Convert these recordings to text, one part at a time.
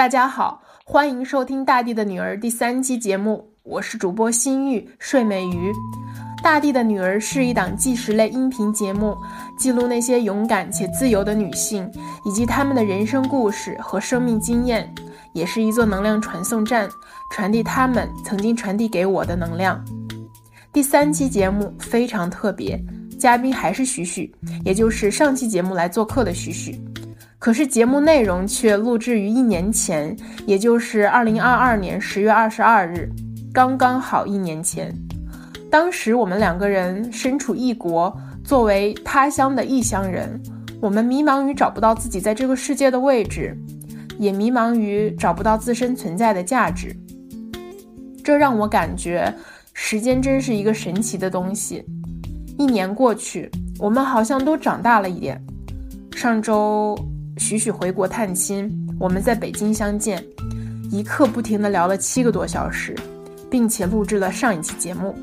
大家好，欢迎收听《大地的女儿》第三期节目，我是主播心玉睡美鱼。《大地的女儿》是一档纪实类音频节目，记录那些勇敢且自由的女性以及她们的人生故事和生命经验，也是一座能量传送站，传递她们曾经传递给我的能量。第三期节目非常特别。嘉宾还是许许，也就是上期节目来做客的许许，可是节目内容却录制于一年前，也就是二零二二年十月二十二日，刚刚好一年前。当时我们两个人身处异国，作为他乡的异乡人，我们迷茫于找不到自己在这个世界的位置，也迷茫于找不到自身存在的价值。这让我感觉，时间真是一个神奇的东西。一年过去，我们好像都长大了一点。上周，许许回国探亲，我们在北京相见，一刻不停地聊了七个多小时，并且录制了上一期节目。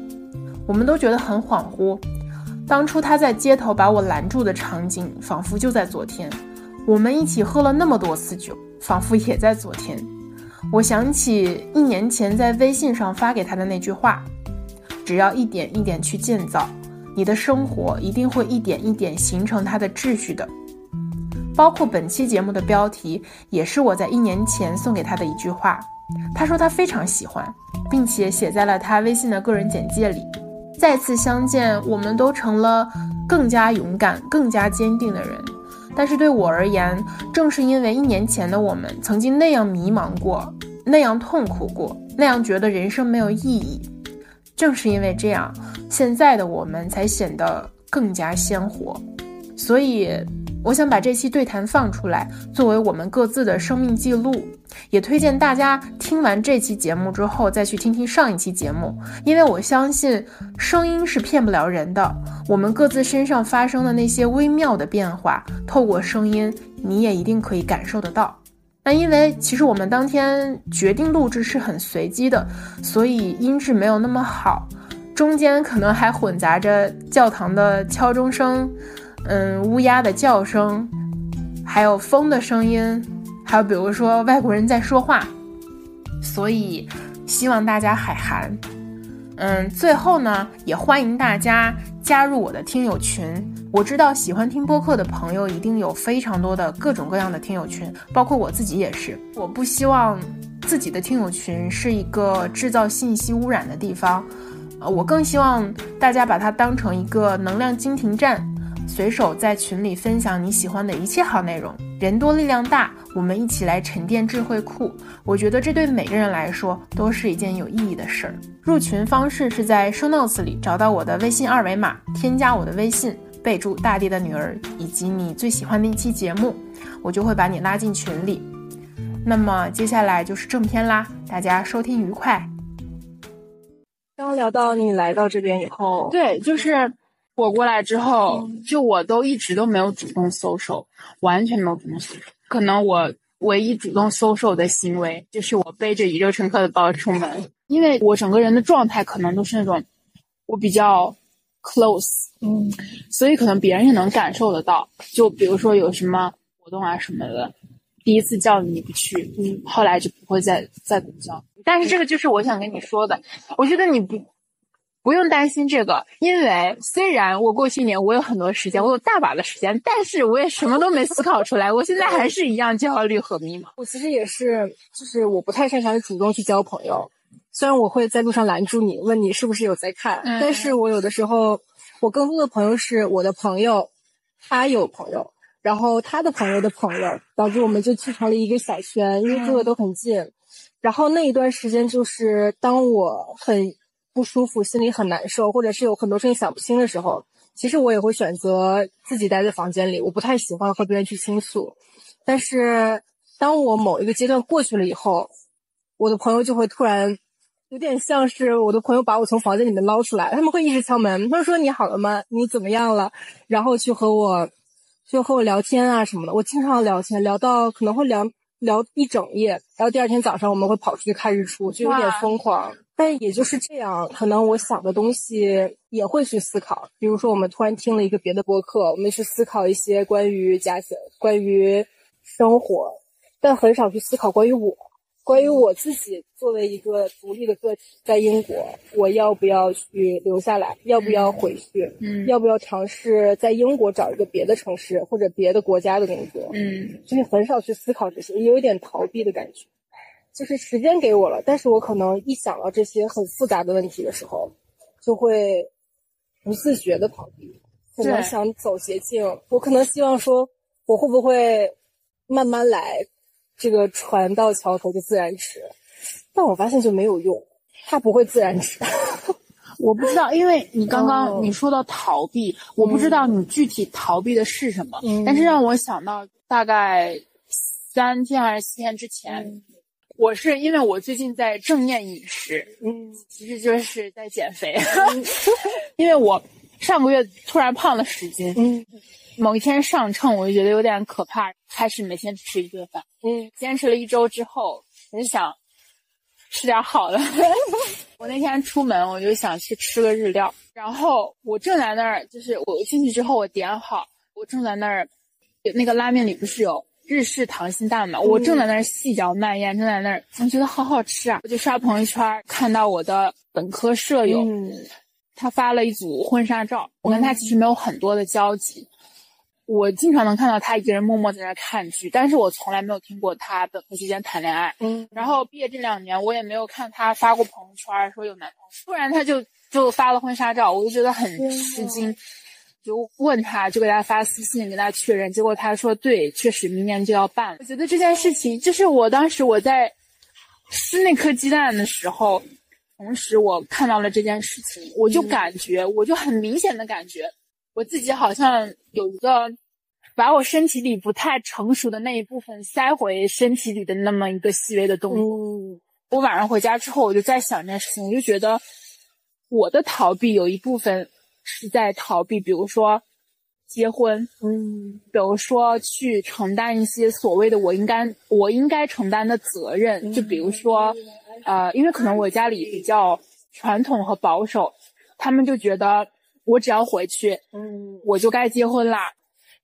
我们都觉得很恍惚，当初他在街头把我拦住的场景，仿佛就在昨天。我们一起喝了那么多次酒，仿佛也在昨天。我想起一年前在微信上发给他的那句话：“只要一点一点去建造。”你的生活一定会一点一点形成它的秩序的，包括本期节目的标题，也是我在一年前送给他的一句话。他说他非常喜欢，并且写在了他微信的个人简介里。再次相见，我们都成了更加勇敢、更加坚定的人。但是对我而言，正是因为一年前的我们曾经那样迷茫过，那样痛苦过，那样觉得人生没有意义。正是因为这样，现在的我们才显得更加鲜活。所以，我想把这期对谈放出来，作为我们各自的生命记录。也推荐大家听完这期节目之后，再去听听上一期节目，因为我相信声音是骗不了人的。我们各自身上发生的那些微妙的变化，透过声音，你也一定可以感受得到。那因为其实我们当天决定录制是很随机的，所以音质没有那么好，中间可能还混杂着教堂的敲钟声，嗯，乌鸦的叫声，还有风的声音，还有比如说外国人在说话，所以希望大家海涵。嗯，最后呢，也欢迎大家加入我的听友群。我知道喜欢听播客的朋友一定有非常多的各种各样的听友群，包括我自己也是。我不希望自己的听友群是一个制造信息污染的地方，呃，我更希望大家把它当成一个能量经停站。随手在群里分享你喜欢的一切好内容，人多力量大，我们一起来沉淀智慧库。我觉得这对每个人来说都是一件有意义的事儿。入群方式是在 show notes 里找到我的微信二维码，添加我的微信，备注“大地的女儿”以及你最喜欢的一期节目，我就会把你拉进群里。那么接下来就是正片啦，大家收听愉快。刚聊到你来到这边以后，对，就是。我过来之后，就我都一直都没有主动搜手，完全没有主动搜手。可能我唯一主动搜手的行为，就是我背着宇宙乘客的包出门，因为我整个人的状态可能都是那种我比较 close，嗯，所以可能别人也能感受得到。就比如说有什么活动啊什么的，第一次叫你不去，嗯，后来就不会再再怎么叫。但是这个就是我想跟你说的，我觉得你不。不用担心这个，因为虽然我过去一年我有很多时间，我有大把的时间，但是我也什么都没思考出来。我现在还是一样焦虑和迷茫。我其实也是，就是我不太擅长主动去交朋友。虽然我会在路上拦住你，问你是不是有在看，但是我有的时候，我更多的朋友是我的朋友，他有朋友，然后他的朋友的朋友，导致我们就聚成了一个小圈，因为住的都很近。然后那一段时间，就是当我很。不舒服，心里很难受，或者是有很多事情想不清的时候，其实我也会选择自己待在房间里。我不太喜欢和别人去倾诉，但是当我某一个阶段过去了以后，我的朋友就会突然，有点像是我的朋友把我从房间里面捞出来，他们会一直敲门，他们说你好了吗？你怎么样了？然后去和我，就和我聊天啊什么的。我经常聊天，聊到可能会聊聊一整夜，然后第二天早上我们会跑出去看日出，就有点疯狂。但也就是这样，可能我想的东西也会去思考。比如说，我们突然听了一个别的播客，我们去思考一些关于家庭、关于生活、但很少去思考关于我，关于我自己作为一个独立的个体，在英国，我要不要去留下来，要不要回去，嗯要不要尝试在英国找一个别的城市或者别的国家的工作，嗯就是很少去思考这些，也有一点逃避的感觉。就是时间给我了，但是我可能一想到这些很复杂的问题的时候，就会不自觉的逃避，可能想走捷径。我可能希望说，我会不会慢慢来，这个船到桥头就自然直。但我发现就没有用，它不会自然直。我不知道，因为你刚哦刚你说到逃避，我不知道你具体逃避的是什么，嗯但是让我想到大概三天还是四天之前，我是因为我最近在正念饮食，嗯。其实就是在减肥，因为我上个月突然胖了十斤，嗯。某一天上秤我就觉得有点可怕，开始每天只吃一顿饭，嗯。坚持了一周之后，我就想吃点好的。我那天出门，我就想去吃个日料，然后我正在那儿，就是我进去之后，我点好，我正在那儿，那个拉面里不是有日式溏心蛋嘛，我正在那儿细嚼慢咽，正在那儿，我觉得好好吃啊，我就刷朋友圈，看到我的本科舍友，嗯。他发了一组婚纱照，我跟他其实没有很多的交集。我经常能看到他一个人默默在那看剧，但是我从来没有听过他本科期间谈恋爱。嗯。然后毕业这两年，我也没有看他发过朋友圈说有男朋友，突然他就就发了婚纱照，我就觉得很吃惊，就问他，就给他发私信跟他确认，结果他说对，确实明年就要办了。我觉得这件事情，就是我当时我在吃那颗鸡蛋的时候，同时我看到了这件事情，我就感觉，我就很明显的感觉，我自己好像有一个把我身体里不太成熟的那一部分塞回身体里的那么一个细微的动作。嗯我晚上回家之后，我就在想这件事情，我就觉得我的逃避有一部分是在逃避，比如说结婚，嗯比如说去承担一些所谓的我应该我应该承担的责任，就比如说，呃，因为可能我家里比较传统和保守，他们就觉得我只要回去，嗯我就该结婚啦，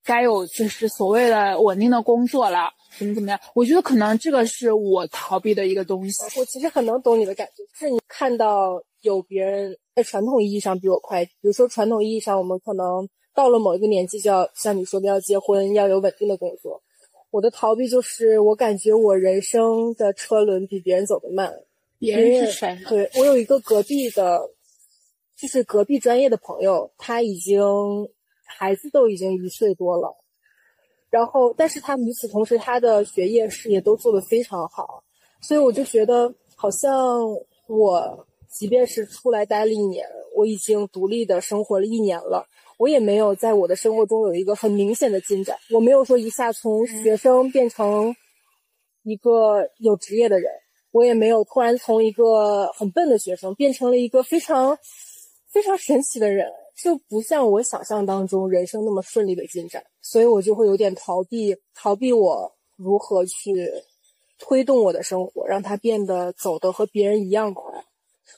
该有就是所谓的稳定的工作了，怎么怎么样？我觉得可能这个是我逃避的一个东西。我其实很能懂你的感觉，就是你看到有别人在传统意义上比我快，比如说传统意义上，我们可能到了某一个年纪就要像你说的要结婚，要有稳定的工作。我的逃避就是我感觉我人生的车轮比别人走得慢。别人是谁？对我有一个隔壁的，就是隔壁专业的朋友，他已经孩子都已经一岁多了，然后但是他与此同时，他的学业事业都做得非常好，所以我就觉得好像我即便是出来待了一年，我已经独立的生活了一年了。我也没有在我的生活中有一个很明显的进展，我没有说一下从学生变成一个有职业的人，我也没有突然从一个很笨的学生变成了一个非常非常神奇的人，就不像我想象当中人生那么顺利的进展，所以我就会有点逃避，逃避我如何去推动我的生活，让它变得走得和别人一样快。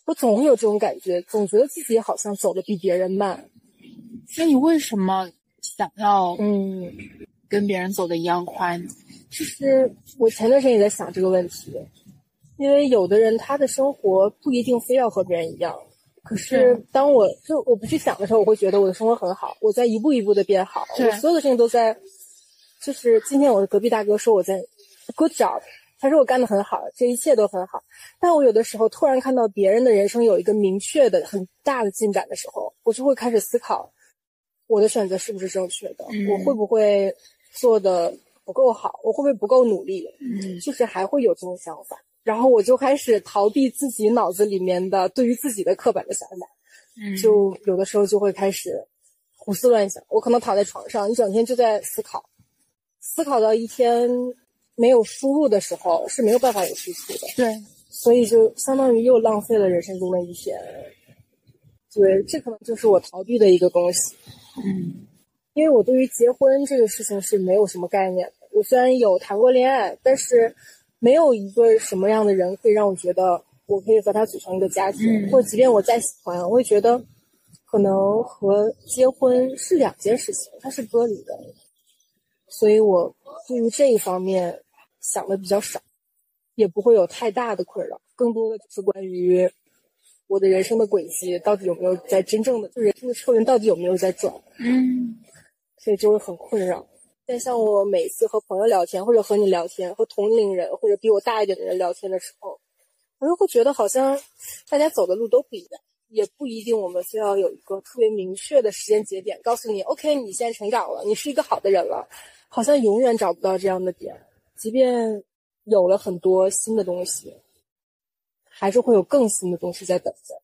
我总会有这种感觉，总觉得自己好像走得比别人慢。那你为什么想要嗯，跟别人走的一样快呢？就是我前段时间也在想这个问题，因为有的人他的生活不一定非要和别人一样，可是当我就我不去想的时候，我会觉得我的生活很好，我在一步一步的变好，我所有的事情都在，就是今天我的隔壁大哥说我在 good job，他说我干得很好，这一切都很好，但我有的时候突然看到别人的人生有一个明确的很大的进展的时候，我就会开始思考，我的选择是不是正确的，嗯我会不会做的不够好，我会不会不够努力，嗯。就是还会有这种想法，然后我就开始逃避自己脑子里面的对于自己的刻板的想法，嗯就有的时候就会开始胡思乱想。我可能躺在床上一整天就在思考，思考到一天没有输入的时候是没有办法有输出的，对，所以就相当于又浪费了人生中的一天。对，这可能就是我逃避的一个东西。嗯因为我对于结婚这个事情是没有什么概念的。我虽然有谈过恋爱，但是没有一个什么样的人可以让我觉得我可以和他组成一个家庭，嗯或者即便我再喜欢，我也觉得可能和结婚是两件事情，它是割离的。所以我对于这一方面想的比较少，也不会有太大的困扰，更多的就是关于我的人生的轨迹到底有没有在真正的，就人生的车轮到底有没有在转，嗯，所以就会很困扰。但像我每次和朋友聊天，或者和你聊天，和同龄人或者比我大一点的人聊天的时候，我就会觉得好像大家走的路都不一样。也不一定，我们非要有一个特别明确的时间节点，告诉你，OK，你现在成长了，你是一个好的人了，好像永远找不到这样的点。即便有了很多新的东西，还是会有更新的东西在等着。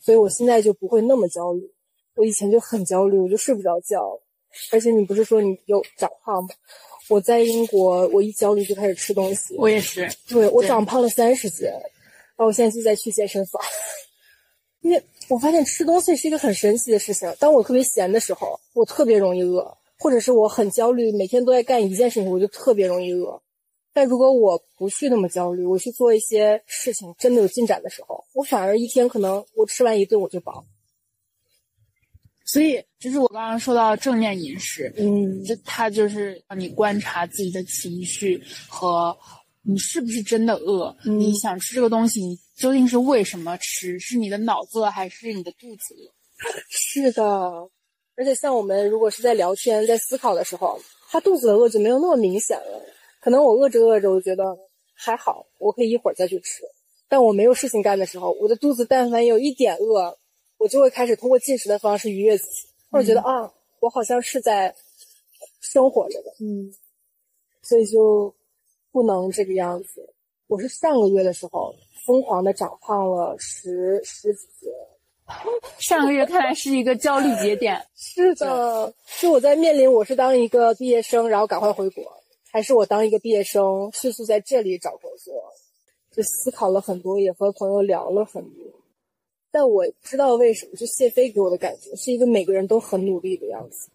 所以我现在就不会那么焦虑。我以前就很焦虑，我就睡不着觉。而且你不是说你有长胖吗？我在英国，我一焦虑就开始吃东西。我也是，对我长胖了三十斤，然后我现在就在去健身房。因为我发现吃东西是一个很神奇的事情。当我特别闲的时候，我特别容易饿；或者是我很焦虑，每天都在干一件事情，我就特别容易饿。但如果我不去那么焦虑，我去做一些事情，真的有进展的时候，我反而一天可能我吃完一顿我就饱。所以，就是我刚刚说到正念饮食，嗯，就它就是让你观察自己的情绪和你是不是真的饿，你想吃这个东西，你。究竟是为什么吃？是你的脑子饿，还是你的肚子饿？是的，而且像我们如果是在聊天、在思考的时候，他肚子的饿就没有那么明显了。可能我饿着饿着，我觉得还好，我可以一会儿再去吃。但我没有事情干的时候，我的肚子但凡有一点饿，我就会开始通过进食的方式愉悦自己，或者觉得啊，我好像是在生活着的。嗯，所以就不能这个样子。我是上个月的时候。疯狂的长胖了十十几斤，上个月看来是一个焦虑节点。是的，就我在面临我是当一个毕业生，然后赶快回国，还是我当一个毕业生迅速在这里找工作，就思考了很多，也和朋友聊了很多。但我不知道为什么，就谢飞给我的感觉是一个每个人都很努力的样子。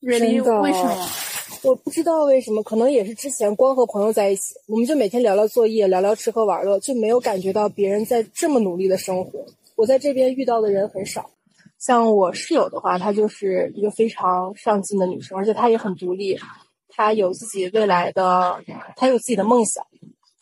真的？为什么？我不知道为什么，可能也是之前光和朋友在一起，我们就每天聊聊作业，聊聊吃喝玩乐，就没有感觉到别人在这么努力的生活。我在这边遇到的人很少，像我室友的话，她就是一个非常上进的女生，而且她也很独立，她有自己未来的，她有自己的梦想，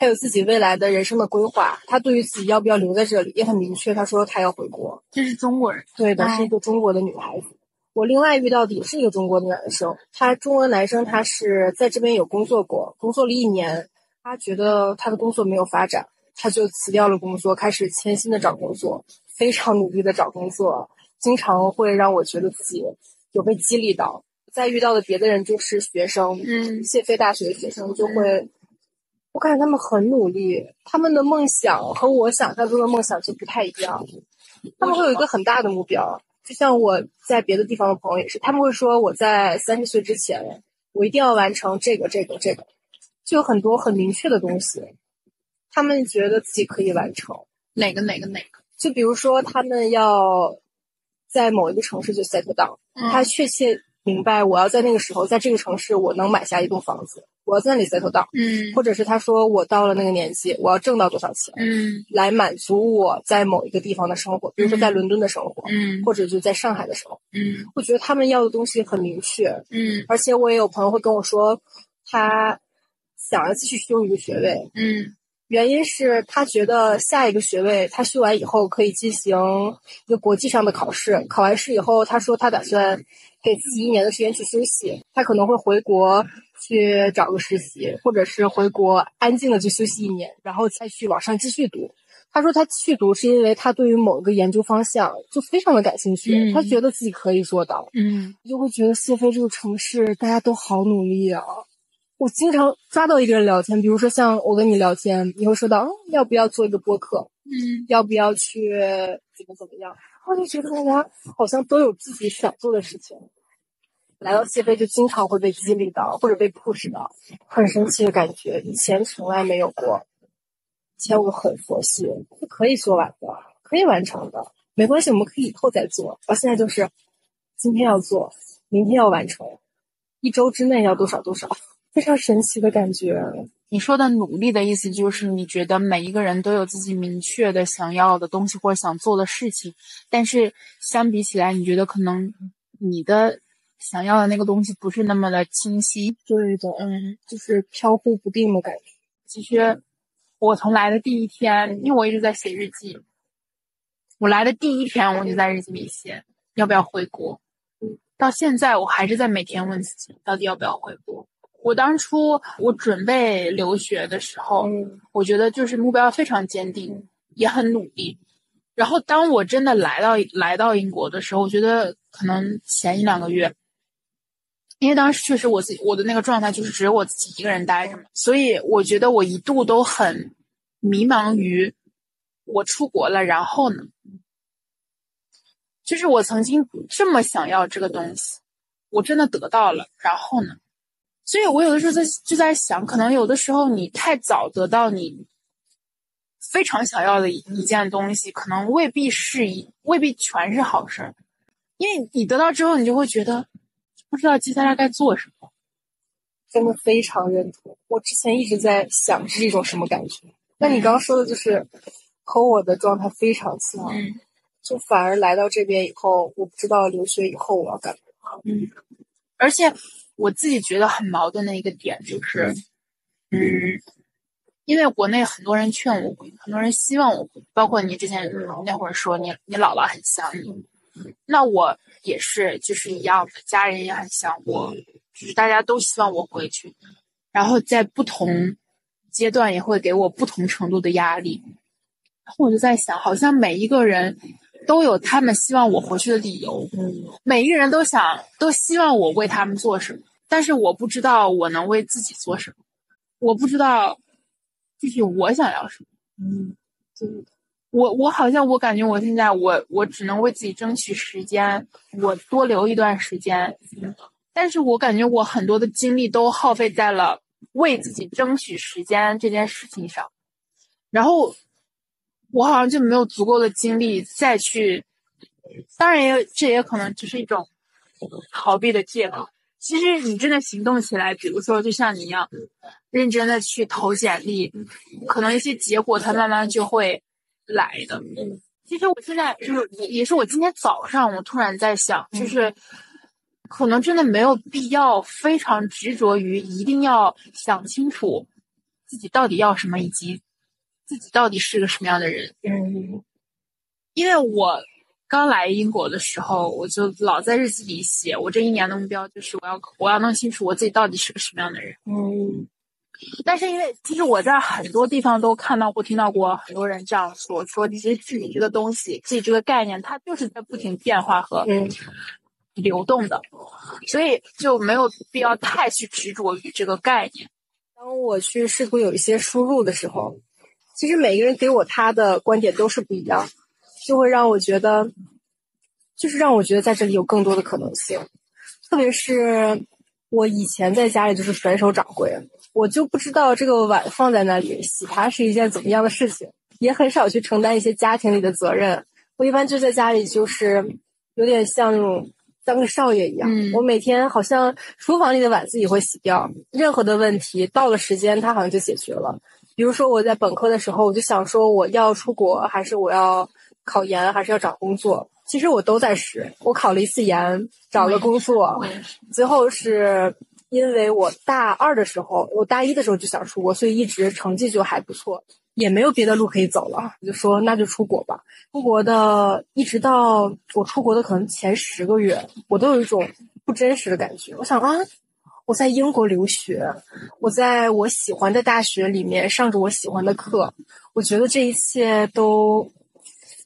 她有自己未来的人生的规划。他对于自己要不要留在这里也很明确，他说他要回国。这是中国人，对的，是一个中国的女孩子。我另外遇到的也是一个中国的男生，他中国男生，他是在这边有工作过，工作了一年，他觉得他的工作没有发展，他就辞掉了工作，开始潜心的找工作，非常努力的找工作，经常会让我觉得自己有被激励到。再遇到的别的人就是学生，嗯，谢菲大学的学生就会，我感觉他们很努力，他们的梦想和我想象中的梦想就不太一样，他们会有一个很大的目标。就像我在别的地方的朋友也是，他们会说我在三十岁之前，我一定要完成这个、这个、这个，就有很多很明确的东西，他们觉得自己可以完成哪个、哪个、哪个。就比如说，他们要在某一个城市就 settle down，他确切明白我要在那个时候，在这个城市我能买下一栋房子。我要在那里 settle down，嗯，或者是他说我到了那个年纪，我要挣到多少钱，嗯，来满足我在某一个地方的生活，比如说在伦敦的生活，嗯，或者就在上海的时候，嗯，我觉得他们要的东西很明确，嗯，而且我也有朋友会跟我说，他想要继续修一个学位，嗯，原因是他觉得下一个学位他修完以后可以进行一个国际上的考试，考完试以后，他说他打算给自己一年的时间去休息，他可能会回国。去找个实习，或者是回国安静的去休息一年，然后再去网上继续读。他说他去读是因为他对于某一个研究方向就非常的感兴趣，他觉得自己可以做到。嗯，就会觉得谢飞这个城市大家都好努力啊！我经常抓到一个人聊天，比如说像我跟你聊天，你会说到嗯要不要做一个播客，嗯，要不要去怎么怎么样，我就觉得大家好像都有自己想做的事情。来到谢飞就经常会被激励到，或者被 push 到，很神奇的感觉，以前从来没有过。以前我很佛系，是可以做完的，可以完成的，没关系，我们可以以后再做。而现在就是今天要做，明天要完成，一周之内要多少多少，非常神奇的感觉。你说的努力的意思就是，你觉得每一个人都有自己明确的想要的东西或者想做的事情，但是相比起来，你觉得可能你的。想要的那个东西不是那么的清晰。对的，嗯，就是飘忽不定的感觉。其实我从来的第一天，因为我一直在写日记，我来的第一天我就在日记里写要不要回国。到现在我还是在每天问自己，到底要不要回国。我当初我准备留学的时候，我觉得就是目标非常坚定，也很努力。然后当我真的来到来到英国的时候，我觉得可能前一两个月，因为当时确实我自己我的那个状态就是只有我自己一个人待着嘛，所以我觉得我一度都很迷茫于我出国了，然后呢，就是我曾经这么想要这个东西，我真的得到了，然后呢？所以我有的时候在就在想，可能有的时候你太早得到你非常想要的一一件东西，可能未必是一未必全是好事儿，因为你得到之后，你就会觉得不知道接下来该做什么。真的非常认同，我之前一直在想是一种什么感觉。那你刚刚说的就是和我的状态非常像，就反而来到这边以后，我不知道留学以后我要干嘛。嗯，而且。我自己觉得很矛盾的一个点就是，嗯，因为国内很多人劝我回，很多人希望我回，包括你之前那会儿说你你姥姥很想你，那我也是就是一样的，家人也很想我，就是大家都希望我回去，然后在不同阶段也会给我不同程度的压力，然后我就在想，好像每一个人。都有他们希望我回去的理由，每一个人都想都希望我为他们做什么，但是我不知道我能为自己做什么，我不知道具体我想要什么。嗯，我我好像我感觉我现在我我只能为自己争取时间，我多留一段时间，但是我感觉我很多的精力都耗费在了为自己争取时间这件事情上，然后。我好像就没有足够的精力再去，当然也这也可能只是一种逃避的借口。其实你真的行动起来，比如说就像你一样，认真的去投简历，可能一些结果它慢慢就会来的。其实我现在就是也是我今天早上我突然在想，就是可能真的没有必要非常执着于一定要想清楚自己到底要什么以及。自己到底是个什么样的人？嗯，因为我刚来英国的时候，我就老在日记里写，我这一年的目标就是我要我要弄清楚我自己到底是个什么样的人。嗯，但是因为其实我在很多地方都看到过、听到过很多人这样说，说其实自己这个东西、自己这个概念，它就是在不停变化和流动的，所以就没有必要太去执着于这个概念。当我去试图有一些输入的时候。其实每个人给我他的观点都是不一样，就会让我觉得，就是让我觉得在这里有更多的可能性。特别是我以前在家里就是甩手掌柜，我就不知道这个碗放在那里洗它是一件怎么样的事情，也很少去承担一些家庭里的责任。我一般就在家里就是有点像那种当个少爷一样，我每天好像厨房里的碗自己会洗掉，任何的问题到了时间它好像就解决了。比如说我在本科的时候，我就想说我要出国，还是我要考研，还是要找工作。其实我都在试。我考了一次研，找了工作，最后是因为我大二的时候，我大一的时候就想出国，所以一直成绩就还不错，也没有别的路可以走了，我就说那就出国吧。出国的一直到我出国的可能前十个月，我都有一种不真实的感觉。我想啊。我在英国留学，我在我喜欢的大学里面上着我喜欢的课，我觉得这一切都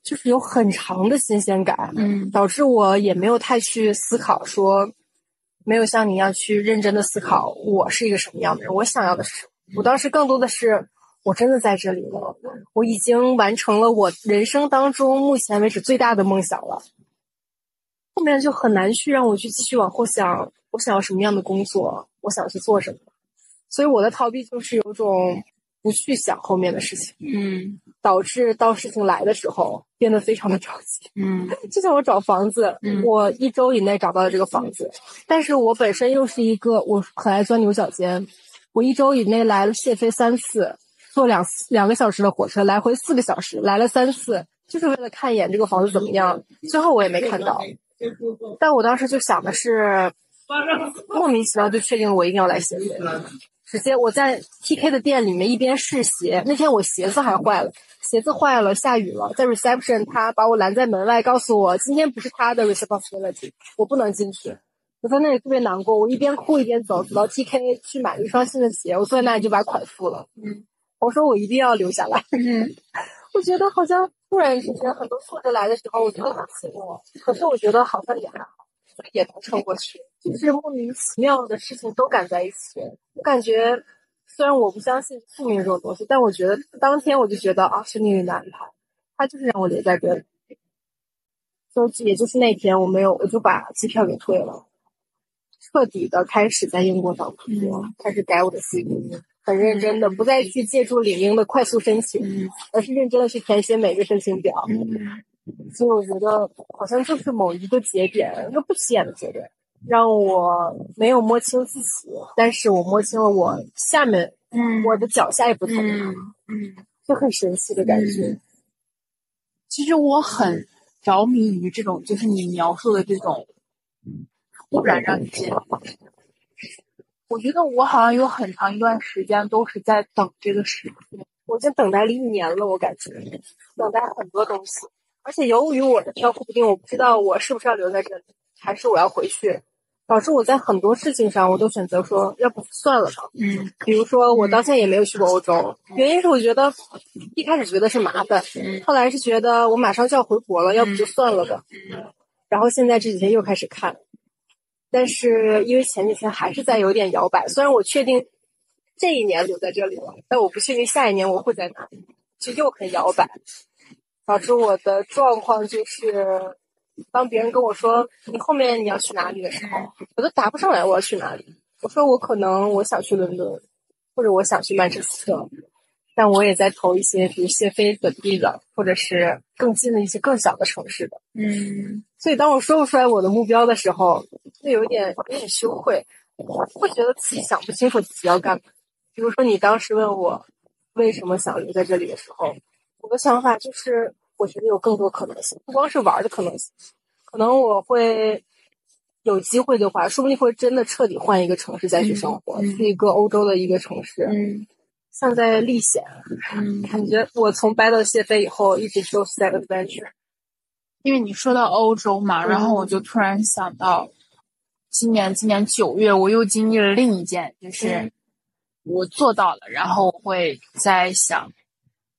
就是有很长的新鲜感，嗯，导致我也没有太去思考，说没有像你一样去认真的思考我是一个什么样的人，我想要的是，我当时更多的是我真的在这里了，我已经完成了我人生当中目前为止最大的梦想了，后面就很难去让我去继续往后想。我想要什么样的工作？我想去做什么？所以我的逃避就是有种不去想后面的事情，嗯，导致到事情来的时候变得非常的着急，嗯，就像我找房子，我一周以内找到了这个房子，但是我本身又是一个我很爱钻牛角尖，我一周以内来了谢飞三次，坐两两个小时的火车来回四个小时，来了三次，就是为了看一眼这个房子怎么样，最后我也没看到，但我当时就想的是。莫名其妙就确定我一定要来写作。直接我在 TK 的店里面一边试鞋，那天我鞋子还坏了，鞋子坏了，下雨了，在 reception 他把我拦在门外，告诉我今天不是他的 responsibility，我不能进去。我在那里特别难过，我一边哭一边走，走到 TK 去买了一双新的鞋，我坐在那里就把款付了。嗯，我说我一定要留下来。嗯，我觉得好像突然之间很多挫折来的时候，我觉得很寂寞，可是我觉得好像也还好，也能撑过去。就是莫名其妙的事情都赶在一起，我感觉虽然我不相信宿命这种东西，但我觉得当天我就觉得啊是命运的安排，他就是让我留在这里。就也就是那天我没有，我就把机票给退了，彻底的开始在英国找工作，开始改我的 CV，很认真的，不再去借助领英的快速申请，而是认真的去填写每个申请表。所以我觉得好像就是某一个节点，一个不起眼的节点。让我没有摸清自己，但是我摸清了我下面，嗯，我的脚下一部分，嗯，就很神奇的感觉。其实我很着迷于这种，就是你描述的这种突然让你见。我觉得我好像有很长一段时间都是在等这个时刻，我已经等待了一年了，我感觉等待很多东西，而且由于我的飘忽不定，我不知道我是不是要留在这里，还是我要回去。导致我在很多事情上，我都选择说，要不算了吧。嗯，比如说我到现在也没有去过欧洲，原因是我觉得一开始觉得是麻烦，后来是觉得我马上就要回国了，要不就算了吧。然后现在这几天又开始看，但是因为前几天还是在有点摇摆。虽然我确定这一年留在这里了，但我不确定下一年我会在哪里，就又很摇摆，导致我的状况就是。当别人跟我说你后面你要去哪里的时候，我都答不上来我要去哪里。我说我可能我想去伦敦，或者我想去曼彻斯特，但我也在投一些比如谢菲本地的，或者是更近的一些更小的城市的。嗯，所以当我说不出来我的目标的时候，就有点有点羞愧，会觉得自己想不清楚自己要干嘛。比如说你当时问我为什么想留在这里的时候，我的想法就是。我觉得有更多可能性，不光是玩的可能性，可能我会有机会的话，说不定会真的彻底换一个城市再去生活，去一个欧洲的一个城市，嗯，像在历险，嗯，感觉我从掰到谢飞以后，一直就是在 adventure。因为你说到欧洲嘛，然后我就突然想到，今年今年九月我又经历了另一件，就是我做到了，然后我会在想，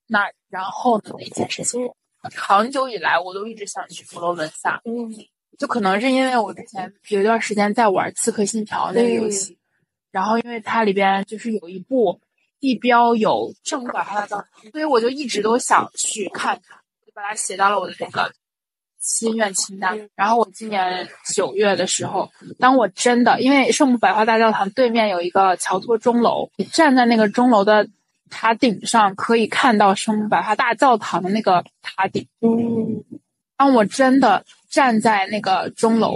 那然后的那件事情。长久以来，我都一直想去佛罗伦萨。嗯，就可能是因为我之前有一段时间在玩《刺客信条》那个游戏，然后因为它里边就是有一部地标有圣母百花大教堂，所以我就一直都想去看看，就把它写到了我的那个心愿清单。然后我今年九月的时候，当我真的因为圣母百花大教堂对面有一个乔托钟楼，你站在那个钟楼的。塔顶上可以看到圣母百花大教堂的那个塔顶。嗯，当我真的站在那个钟楼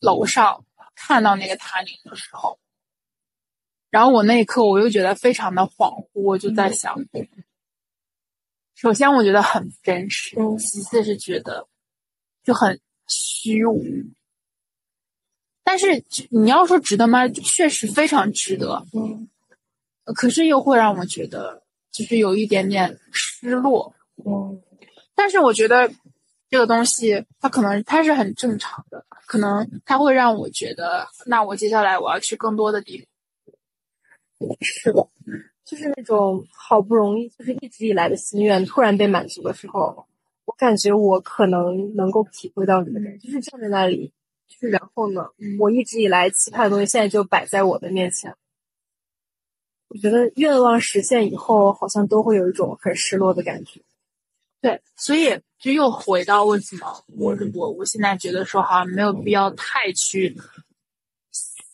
楼上看到那个塔顶的时候，然后我那一刻我又觉得非常的恍惚，我就在想，首先我觉得很真实，其次是觉得就很虚无。但是你要说值得吗？确实非常值得。嗯。可是又会让我觉得，就是有一点点失落。嗯，但是我觉得这个东西它可能它是很正常的，可能它会让我觉得，那我接下来我要去更多的地方。是的，就是那种好不容易就是一直以来的心愿突然被满足的时候，我感觉我可能能够体会到你的感觉，就是站在那里，就是然后呢，我一直以来期盼的东西现在就摆在我的面前。我觉得愿望实现以后，好像都会有一种很失落的感觉。对，所以就又回到为什么我我我现在觉得说，好像没有必要太去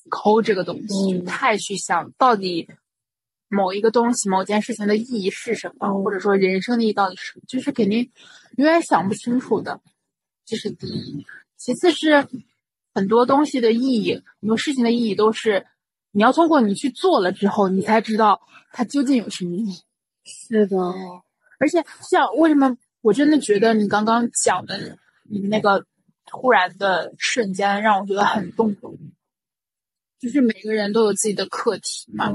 抠这个东西，太去想到底某一个东西、某件事情的意义是什么，或者说人生的意义到底是什么，就是肯定永远想不清楚的。这是第一，其次是很多东西的意义，很多事情的意义都是。你要通过你去做了之后，你才知道它究竟有什么意义。是的，而且像为什么我真的觉得你刚刚讲的你那个突然的瞬间让我觉得很动容，就是每个人都有自己的课题嘛，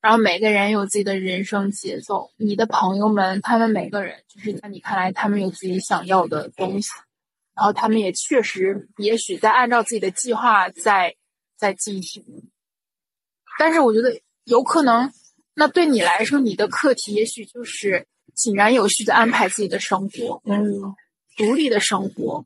然后每个人有自己的人生节奏。你的朋友们，他们每个人就是在你看来，他们有自己想要的东西，然后他们也确实也许在按照自己的计划在在进行。但是我觉得有可能，那对你来说，你的课题也许就是井然有序的安排自己的生活，嗯，独立的生活。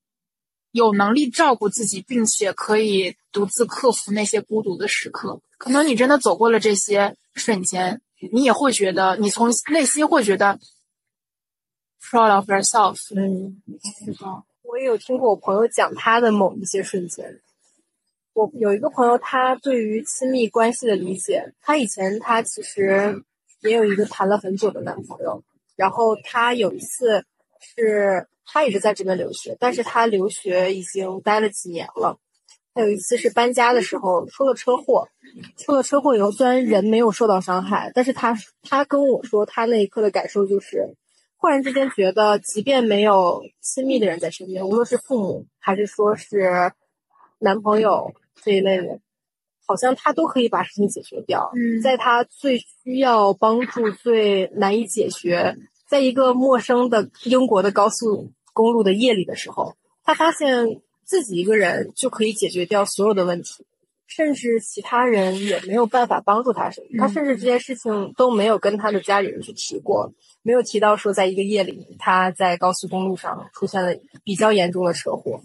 有能力照顾自己，并且可以独自克服那些孤独的时刻。可能你真的走过了这些瞬间，你也会觉得，你从内心会觉得 proud of yourself。嗯，是的。我也有听过我朋友讲他的某一些瞬间。我有一个朋友，他对于亲密关系的理解，他以前他其实也有一个谈了很久的男朋友，然后他有一次是。他也是在这边留学，但是他留学已经待了几年了。他有一次是搬家的时候出了车祸，出了车祸以后，虽然人没有受到伤害，但是他他跟我说，他那一刻的感受就是，忽然之间觉得，即便没有亲密的人在身边，无论是父母还是说是男朋友这一类人，好像他都可以把事情解决掉。嗯，在他最需要帮助、最难以解决。在一个陌生的英国的高速公路的夜里的时候，他发现自己一个人就可以解决掉所有的问题，甚至其他人也没有办法帮助他什么。他甚至这件事情都没有跟他的家里人去提过，没有提到说在一个夜里他在高速公路上出现了比较严重的车祸。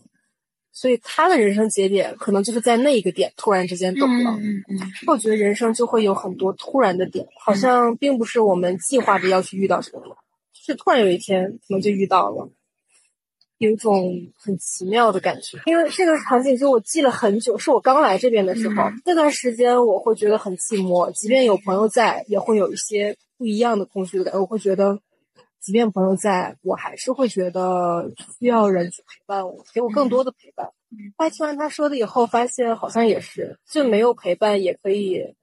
所以他的人生节点可能就是在那一个点突然之间懂了。嗯嗯。我觉得人生就会有很多突然的点，好像并不是我们计划着要去遇到什么。是突然有一天可能就遇到了，有一种很奇妙的感觉。因为这个场景就我记了很久，是我刚来这边的时候，那段时间我会觉得很寂寞，即便有朋友在，也会有一些不一样的空虚的感觉。我会觉得，即便朋友在，我还是会觉得需要人去陪伴我，给我更多的陪伴。后来听完他说的以后，发现好像也是，就没有陪伴也可以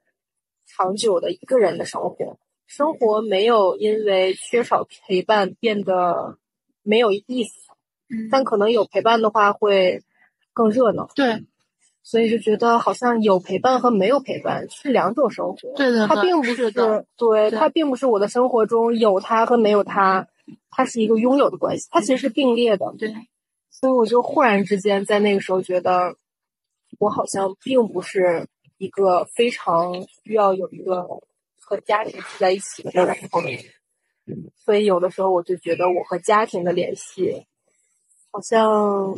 长久的一个人的生活。生活没有因为缺少陪伴变得没有意思，但可能有陪伴的话会更热闹。对，所以就觉得好像有陪伴和没有陪伴是两种生活。对的，它并不是对，它并不是我的生活中有他和没有他，它是一个拥有的关系，它其实是并列的。对，所以我就忽然之间在那个时候觉得，我好像并不是一个非常需要有一个。和家庭住在一起的那个时候，所以有的时候我就觉得我和家庭的联系好像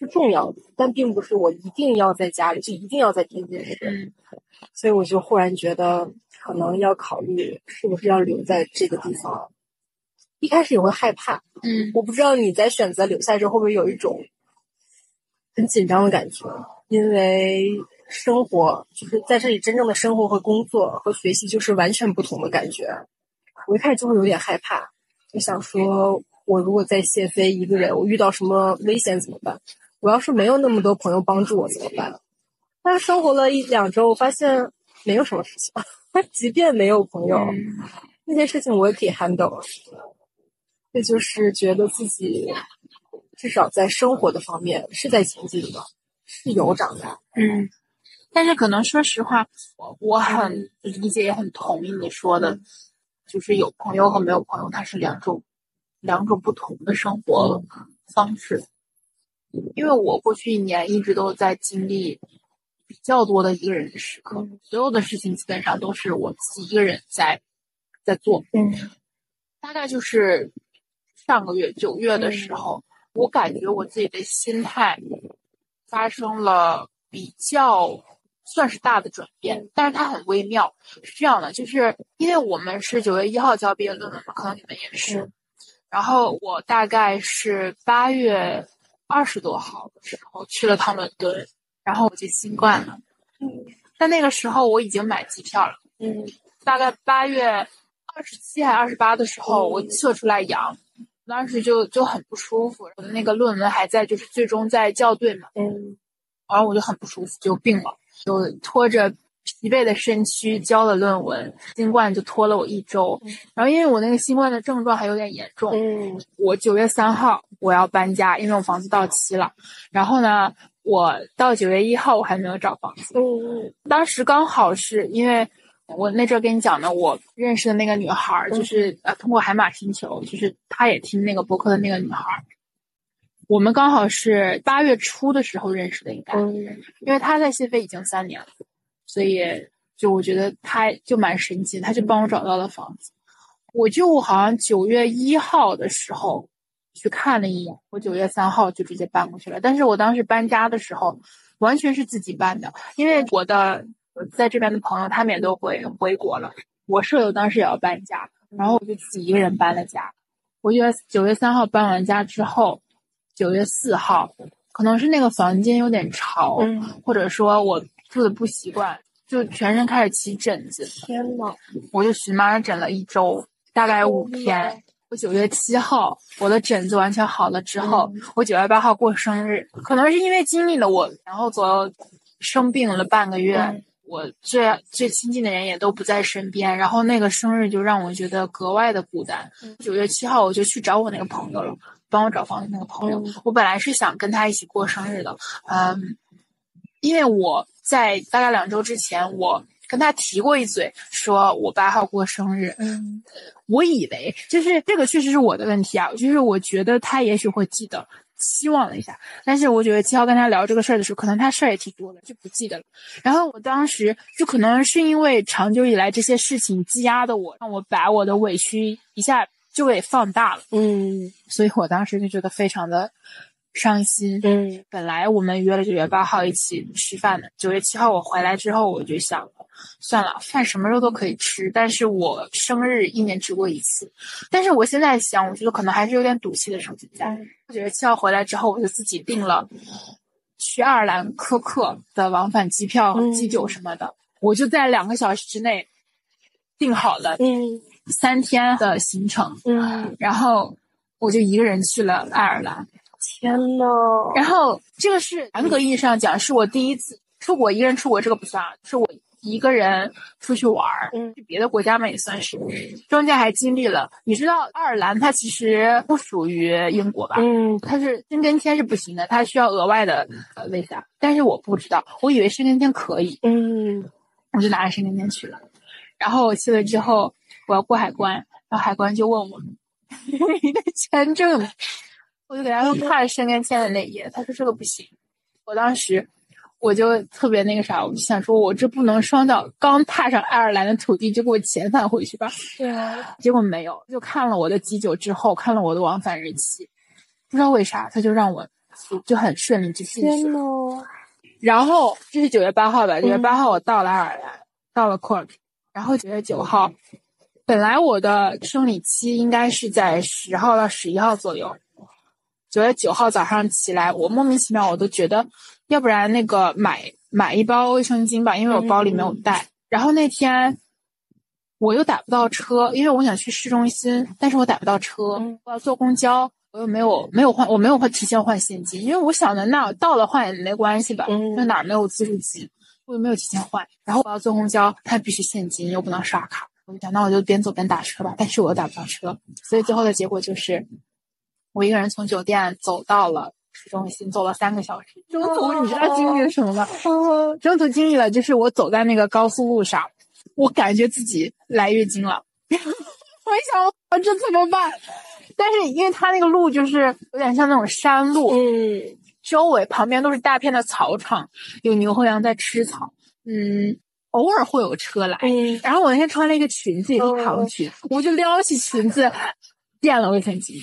是重要的，但并不是我一定要在家里就一定要在天津市。所以我就忽然觉得可能要考虑是不是要留在这个地方。一开始也会害怕，嗯，我不知道你在选择留下之后会不会有一种很紧张的感觉，因为。生活就是在这里真正的生活和工作和学习就是完全不同的感觉。我一开始就会有点害怕，就想说，我如果在谢飞一个人，我遇到什么危险怎么办？我要是没有那么多朋友帮助我怎么办？但是生活了一两周，我发现没有什么事情。即便没有朋友，那些事情我也可以 handle。这就是觉得自己至少在生活的方面是在前进的，是有长大。嗯。但是可能说实话，我我很理解也很同意你说的，就是有朋友和没有朋友，它是两种两种不同的生活方式。因为我过去一年一直都在经历比较多的一个人的时刻，所有的事情基本上都是我自己一个人在在做。嗯，大概就是上个月九月的时候，我感觉我自己的心态发生了比较。算是大的转变，但是它很微妙。是这样的，就是因为我们是九月一号交毕业论文嘛，可能你们也是。然后我大概是八月二十多号的时候去了趟伦敦，然后我就新冠了。嗯。但那个时候我已经买机票了。嗯。大概八月二十七还二十八的时候，我测出来阳，当时就就很不舒服。我的那个论文还在，就是最终在校对嘛。嗯。然后我就很不舒服，就病了。就拖着疲惫的身躯交了论文，新冠就拖了我一周。然后因为我那个新冠的症状还有点严重，我九月三号我要搬家，因为我房子到期了。然后呢，我到九月一号我还没有找房子。当时刚好是因为我那阵跟你讲的，我认识的那个女孩，就是呃通过海马星球，就是她也听那个博客的那个女孩。我们刚好是八月初的时候认识的，应该，因为她在谢飞已经三年了。所以，就我觉得他就蛮神奇，他就帮我找到了房子。我就好像九月一号的时候去看了一眼，我九月三号就直接搬过去了。但是我当时搬家的时候，完全是自己搬的，因为我的在这边的朋友他们也都回回国了。我舍友当时也要搬家，然后我就自己一个人搬了家。我觉得九月三号搬完家之后，九月四号可能是那个房间有点潮，或者说我。住的不习惯，就全身开始起疹子。天呐，我就荨麻疹了一周，大概五天。我九月七号，我的疹子完全好了之后，我九月八号过生日。可能是因为经历了我，然后左右生病了半个月，我最最亲近的人也都不在身边，然后那个生日就让我觉得格外的孤单。九月七号，我就去找我那个朋友了，帮我找房子那个朋友。我本来是想跟他一起过生日的，嗯，因为我。在大概两周之前，我跟他提过一嘴，说我八号过生日。嗯，我以为就是这个确实是我的问题啊，就是我觉得他也许会记得，期望了一下。但是我觉得七号跟他聊这个事儿的时候，可能他事儿也挺多的，就不记得了。然后我当时就可能是因为长久以来这些事情积压的我，让我把我的委屈一下就给放大了。嗯，所以我当时就觉得非常的。伤心。嗯，本来我们约了九月八号一起吃饭的，九月七号我回来之后，我就想，算了，饭什么时候都可以吃，但是我生日一年只过一次。但是我现在想，我觉得可能还是有点赌气的成分在。九月七号回来之后，我就自己订了去爱尔兰科克的往返机票、机酒什么的，我就在两个小时之内订好了，嗯，三天的行程，嗯，然后我就一个人去了爱尔兰。天呐！然后这个是严格意义上讲，是我第一次出国，一个人出国这个不算啊，是我一个人出去玩儿，去别的国家嘛也算是。中间还经历了，你知道爱尔兰它其实不属于英国吧？嗯，它是申根签是不行的，它需要额外的呃 visa。但是我不知道，我以为申根签可以，嗯，我就拿着申根签去了。然后我去了之后，我要过海关，然后海关就问我 你的签证。我就给他说看申根签的那页，他说这个不行。我当时我就特别那个啥，我就想说，我这不能双脚刚踏上爱尔兰的土地就给我遣返回去吧？对啊。结果没有，就看了我的急救之后，看了我的往返日期，不知道为啥他就让我就很顺利就进去了。然后这是九月八号吧？九月八号我到了爱尔兰，到了 Cork，然后九月九号，本来我的生理期应该是在十号到十一号左右。九月九号早上起来，我莫名其妙，我都觉得，要不然那个买买一包卫生巾吧，因为我包里没有带。然后那天我又打不到车，因为我想去市中心，但是我打不到车，我要坐公交，我又没有没有换，我没有换提前换现金，因为我想的那到了换也没关系吧，那哪没有自助机，我又没有提前换。然后我要坐公交，它必须现金，又不能刷卡。我就想，那我就边走边打车吧，但是我又打不到车，所以最后的结果就是。我一个人从酒店走到了市中心，走了三个小时。中途你知道经历了什么吗？中途经历了，就是我走在那个高速路上，我感觉自己来月经了。我一想，我这怎么办？但是因为它那个路就是有点像那种山路，嗯，周围旁边都是大片的草场，有牛和羊在吃草，嗯，偶尔会有车来。然后我那天穿了一个裙子，也是长裙，我就撩起裙子垫了卫生巾。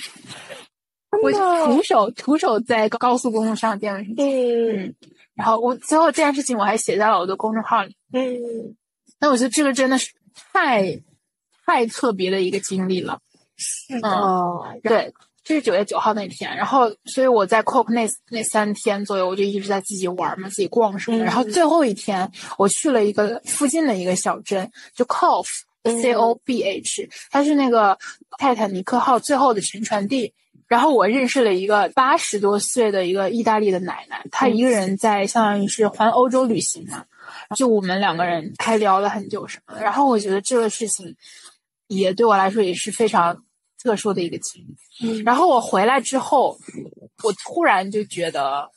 我徒手徒手在高速公路上垫卫生巾，嗯，然后我最后这件事情我还写在了我的公众号里，嗯，那我觉得这个真的是太太特别的一个经历了，是的，对，这是九月九号那天，然后所以我在 Cook 那那三天左右，我就一直在自己玩嘛，自己逛什么的，然后最后一天我去了一个附近的一个小镇，就 Cobh C O B H，它是那个泰坦尼克号最后的沉船地。然后我认识了一个八十多岁的一个意大利的奶奶，她一个人在相当于是环欧洲旅行嘛。就我们两个人还聊了很久什么的。然后我觉得这个事情也对我来说也是非常特殊的一个经历。然后我回来之后，我突然就觉得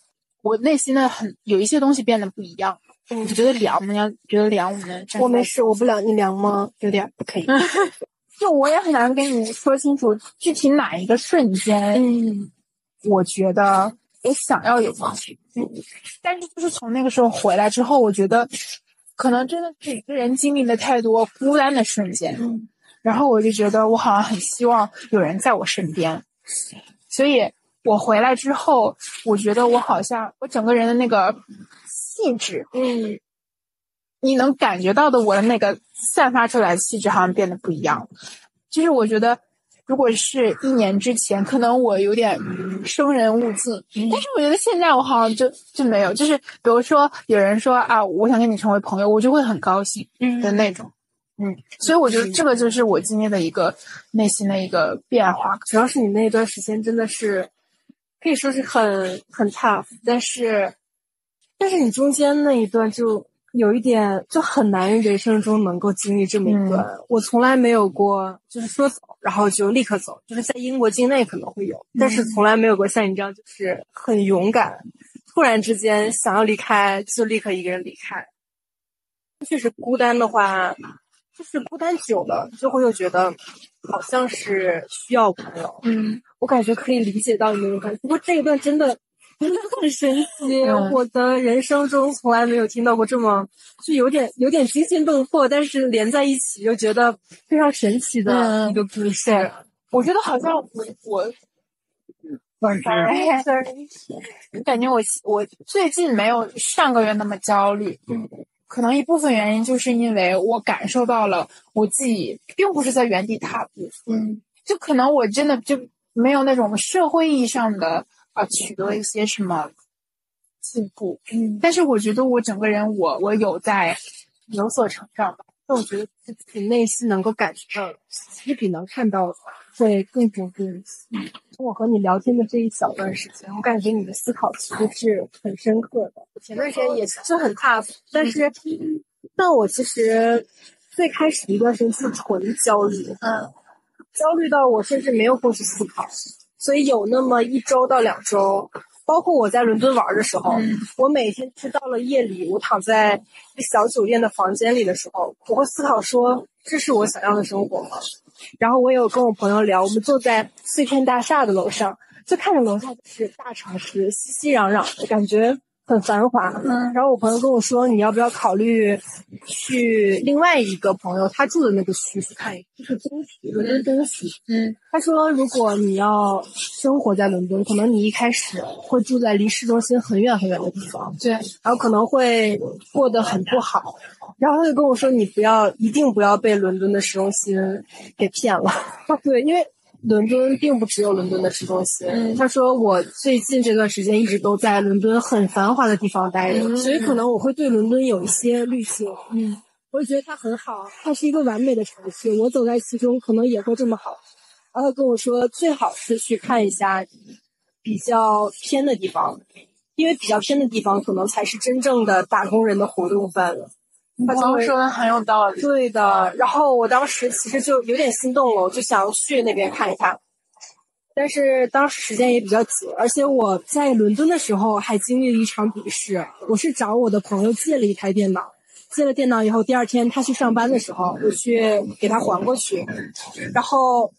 我内心的很有一些东西变得不一样。我觉得凉吗？要觉得凉，我们我没事，我不凉，你凉吗？有点不可以。就我也很难跟你说清楚具体哪一个瞬间。嗯，我觉得我想要有放弃。嗯，但是就是从那个时候回来之后，我觉得可能真的是一个人经历了太多孤单的瞬间。嗯，然后我就觉得我好像很希望有人在我身边，所以我回来之后，我觉得我好像我整个人的那个。气质，嗯，你能感觉到的，我的那个散发出来的气质好像变得不一样。就是我觉得，如果是一年之前，可能我有点生人勿近，但是我觉得现在我好像就就没有。就是比如说有人说啊，我想跟你成为朋友，我就会很高兴的那种。嗯，所以我觉得这个就是我今天的一个内心的一个变化。主要是你那段时间真的是可以说是很很 tough，但是。但是你中间那一段就有一点就很难，人生中能够经历这么一段。我从来没有过，就是说走，然后就立刻走。就是在英国境内可能会有，但是从来没有过像你这样，就是很勇敢，突然之间想要离开，就立刻一个人离开。确实孤单的话，就是孤单久了，就会又觉得好像是需要朋友。嗯，我感觉可以理解到你那种感觉。不过这一段真的。真 的很神奇，我的人生中从来没有听到过这么就有点有点惊心动魄，但是连在一起又觉得非常神奇的一个故事。我觉得好像我我，感觉我我最近没有上个月那么焦虑，可能一部分原因就是因为我感受到了我自己并不是在原地踏步，嗯，就可能我真的就没有那种社会意义上的。啊，取得一些什么进步？嗯，但是我觉得我整个人，我我有在有所成长吧。但我觉得自己内心能够感觉到，其实比能看到会更丰富一些。从我和你聊天的这一小段时间，我感觉你的思考其实是很深刻的。前段时间也是很 tough，但是但我其实最开始一段时间是纯焦虑，嗯，焦虑到我甚至没有过去思考。所以有那么一周到两周，包括我在伦敦玩的时候，我每天是到了夜里，我躺在小酒店的房间里的时候，我会思考说，这是我想要的生活吗？然后我也有跟我朋友聊，我们坐在碎片大厦的楼上，就看着楼下就是大城市，熙熙攘攘的感觉。很繁华，嗯，然后我朋友跟我说，你要不要考虑去另外一个朋友他住的那个区去看一就是东区，伦敦东区，嗯，他说如果你要生活在伦敦，可能你一开始会住在离市中心很远很远的地方，对，然后可能会过得很不好，然后他就跟我说，你不要，一定不要被伦敦的市中心给骗了，对，因为。伦敦并不只有伦敦的市中心。他说，我最近这段时间一直都在伦敦很繁华的地方待着，所以可能我会对伦敦有一些滤镜。嗯，我觉得它很好，它是一个完美的城市，我走在其中可能也会这么好。然后他跟我说，最好是去看一下比较偏的地方，因为比较偏的地方可能才是真正的打工人的活动范围。他刚刚说的很有道理。对的，然后我当时其实就有点心动了，我就想去那边看一看。但是当时时间也比较紧，而且我在伦敦的时候还经历了一场笔试。我是找我的朋友借了一台电脑，借了电脑以后，第二天他去上班的时候，我去给他还过去，然后。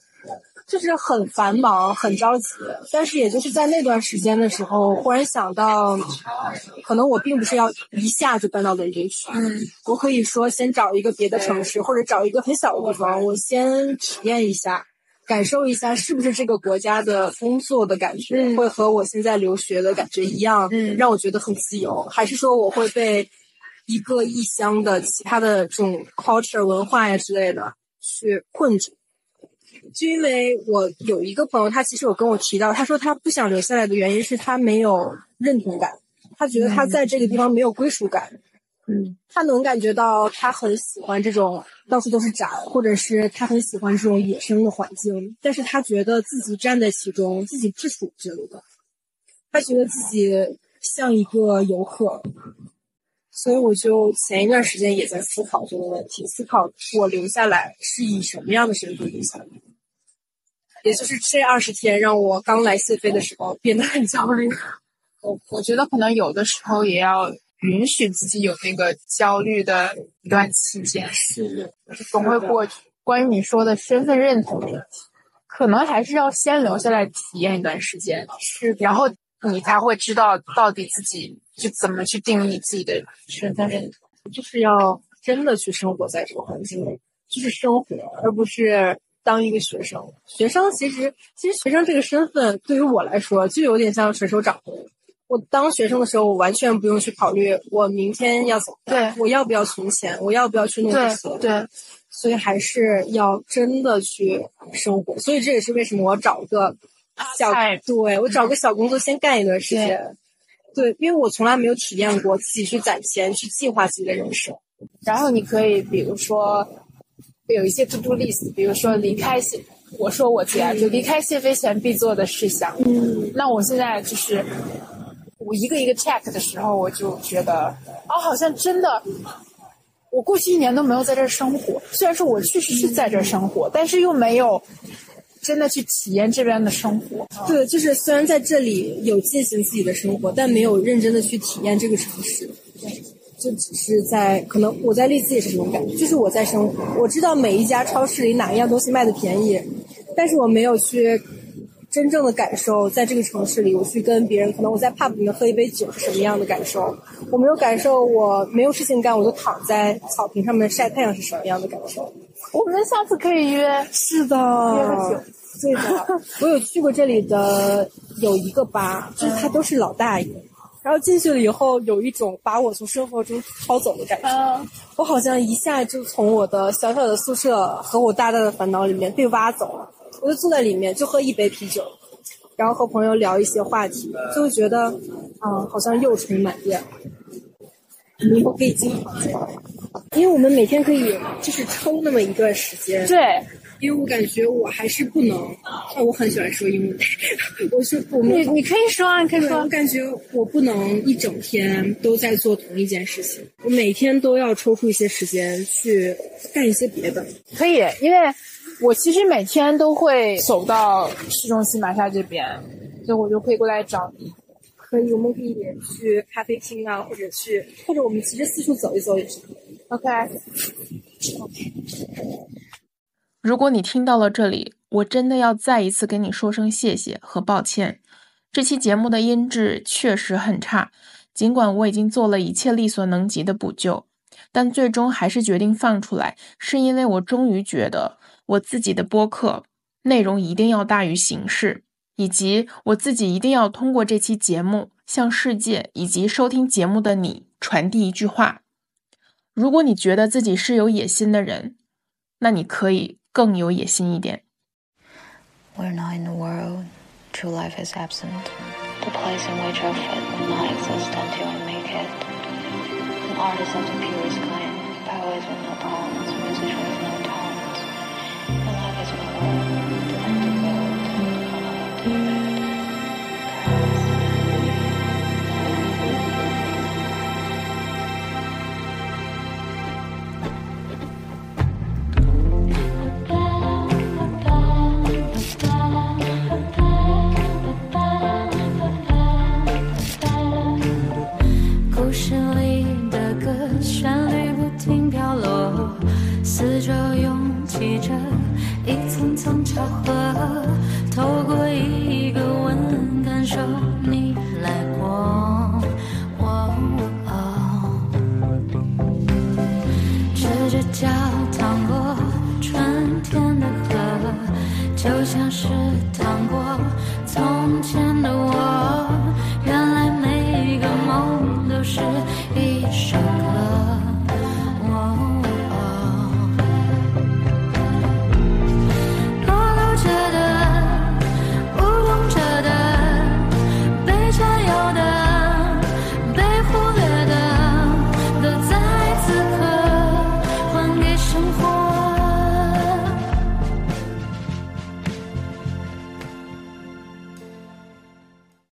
就是很繁忙，很着急，但是也就是在那段时间的时候，忽然想到，可能我并不是要一下就搬到伦敦去，嗯，我可以说先找一个别的城市，或者找一个很小的地方，我先体验一下，感受一下是不是这个国家的工作的感觉会和我现在留学的感觉一样，嗯，让我觉得很自由，还是说我会被一个异乡的其他的这种 culture 文化呀之类的去困住。就因为我有一个朋友，他其实有跟我提到，他说他不想留下来的原因是他没有认同感，他觉得他在这个地方没有归属感。嗯，他能感觉到他很喜欢这种到处都是展，或者是他很喜欢这种野生的环境，但是他觉得自己站在其中，自己不属这里的，他觉得自己像一个游客。所以我就前一段时间也在思考这个问题，思考我留下来是以什么样的身份留下来。也就是这二十天，让我刚来谢飞的时候变得很焦虑。我我觉得可能有的时候也要允许自己有那个焦虑的一段期间，是总会过去。关于你说的身份认同问题，可能还是要先留下来体验一段时间，是，然后你才会知道到底自己就怎么去定义自己的身份认同，就是要真的去生活在这个环境里，就是生活，而不是当一个学生。学生其实，其实学生这个身份对于我来说，就有点像水手掌柜。我当学生的时候，我完全不用去考虑我明天要怎么，对我要不要存钱，我要不要去弄这些，对。所以还是要真的去生活，所以这也是为什么我找个小对我找个小工作先干一段时间，对，因为我从来没有体验过自己去攒钱去计划自己的人生。然后你可以比如说有一些 to do list，比如说离开谢，我说我啊，就离开谢飞前必做的事项。嗯，那我现在就是我一个一个 check 的时候，我就觉得哦，好像真的。我过去一年都没有在这儿生活，虽然说我确实是在这儿生活，但是又没有真的去体验这边的生活。对，就是虽然在这里有进行自己的生活，但没有认真的去体验这个城市。对，就只是在可能我在丽兹也是这种感觉，就是我在生活，我知道每一家超市里哪一样东西卖的便宜，但是我没有去。真正的感受，在这个城市里，我去跟别人，可能我在 pub 里面喝一杯酒是什么样的感受？我没有感受，我没有事情干，我就躺在草坪上面晒太阳是什么样的感受？我们下次可以约，是的，约个酒。对的，我有去过这里的有一个吧，就是他都是老大爷，然后进去了以后，有一种把我从生活中掏走的感觉。我好像一下就从我的小小的宿舍和我大大的烦恼里面被挖走了。我就坐在里面，就喝一杯啤酒，然后和朋友聊一些话题，就会觉得，啊，好像又充满电。以后可以经常这样，因为我们每天可以就是抽那么一段时间。对，因为我感觉我还是不能，啊，我很喜欢说英文，我是我们你你可以说啊，你可以说。我感觉我不能一整天都在做同一件事情，我每天都要抽出一些时间去干一些别的。可以，因为。我其实每天都会走到市中心马下这边，所以我就可以过来找你。可以，我们可以去咖啡厅啊，或者去，或者我们其实四处走一走也是。OK。如果你听到了这里，我真的要再一次跟你说声谢谢和抱歉。这期节目的音质确实很差，尽管我已经做了一切力所能及的补救，但最终还是决定放出来，是因为我终于觉得。我自己的播客内容一定要大于形式，以及我自己一定要通过这期节目向世界以及收听节目的你传递一句话：如果你觉得自己是有野心的人，那你可以更有野心一点。We're not in the world, true life is absent. The place in which our fit will not exist until we make it. An artist of the purest kind, poets with no poems,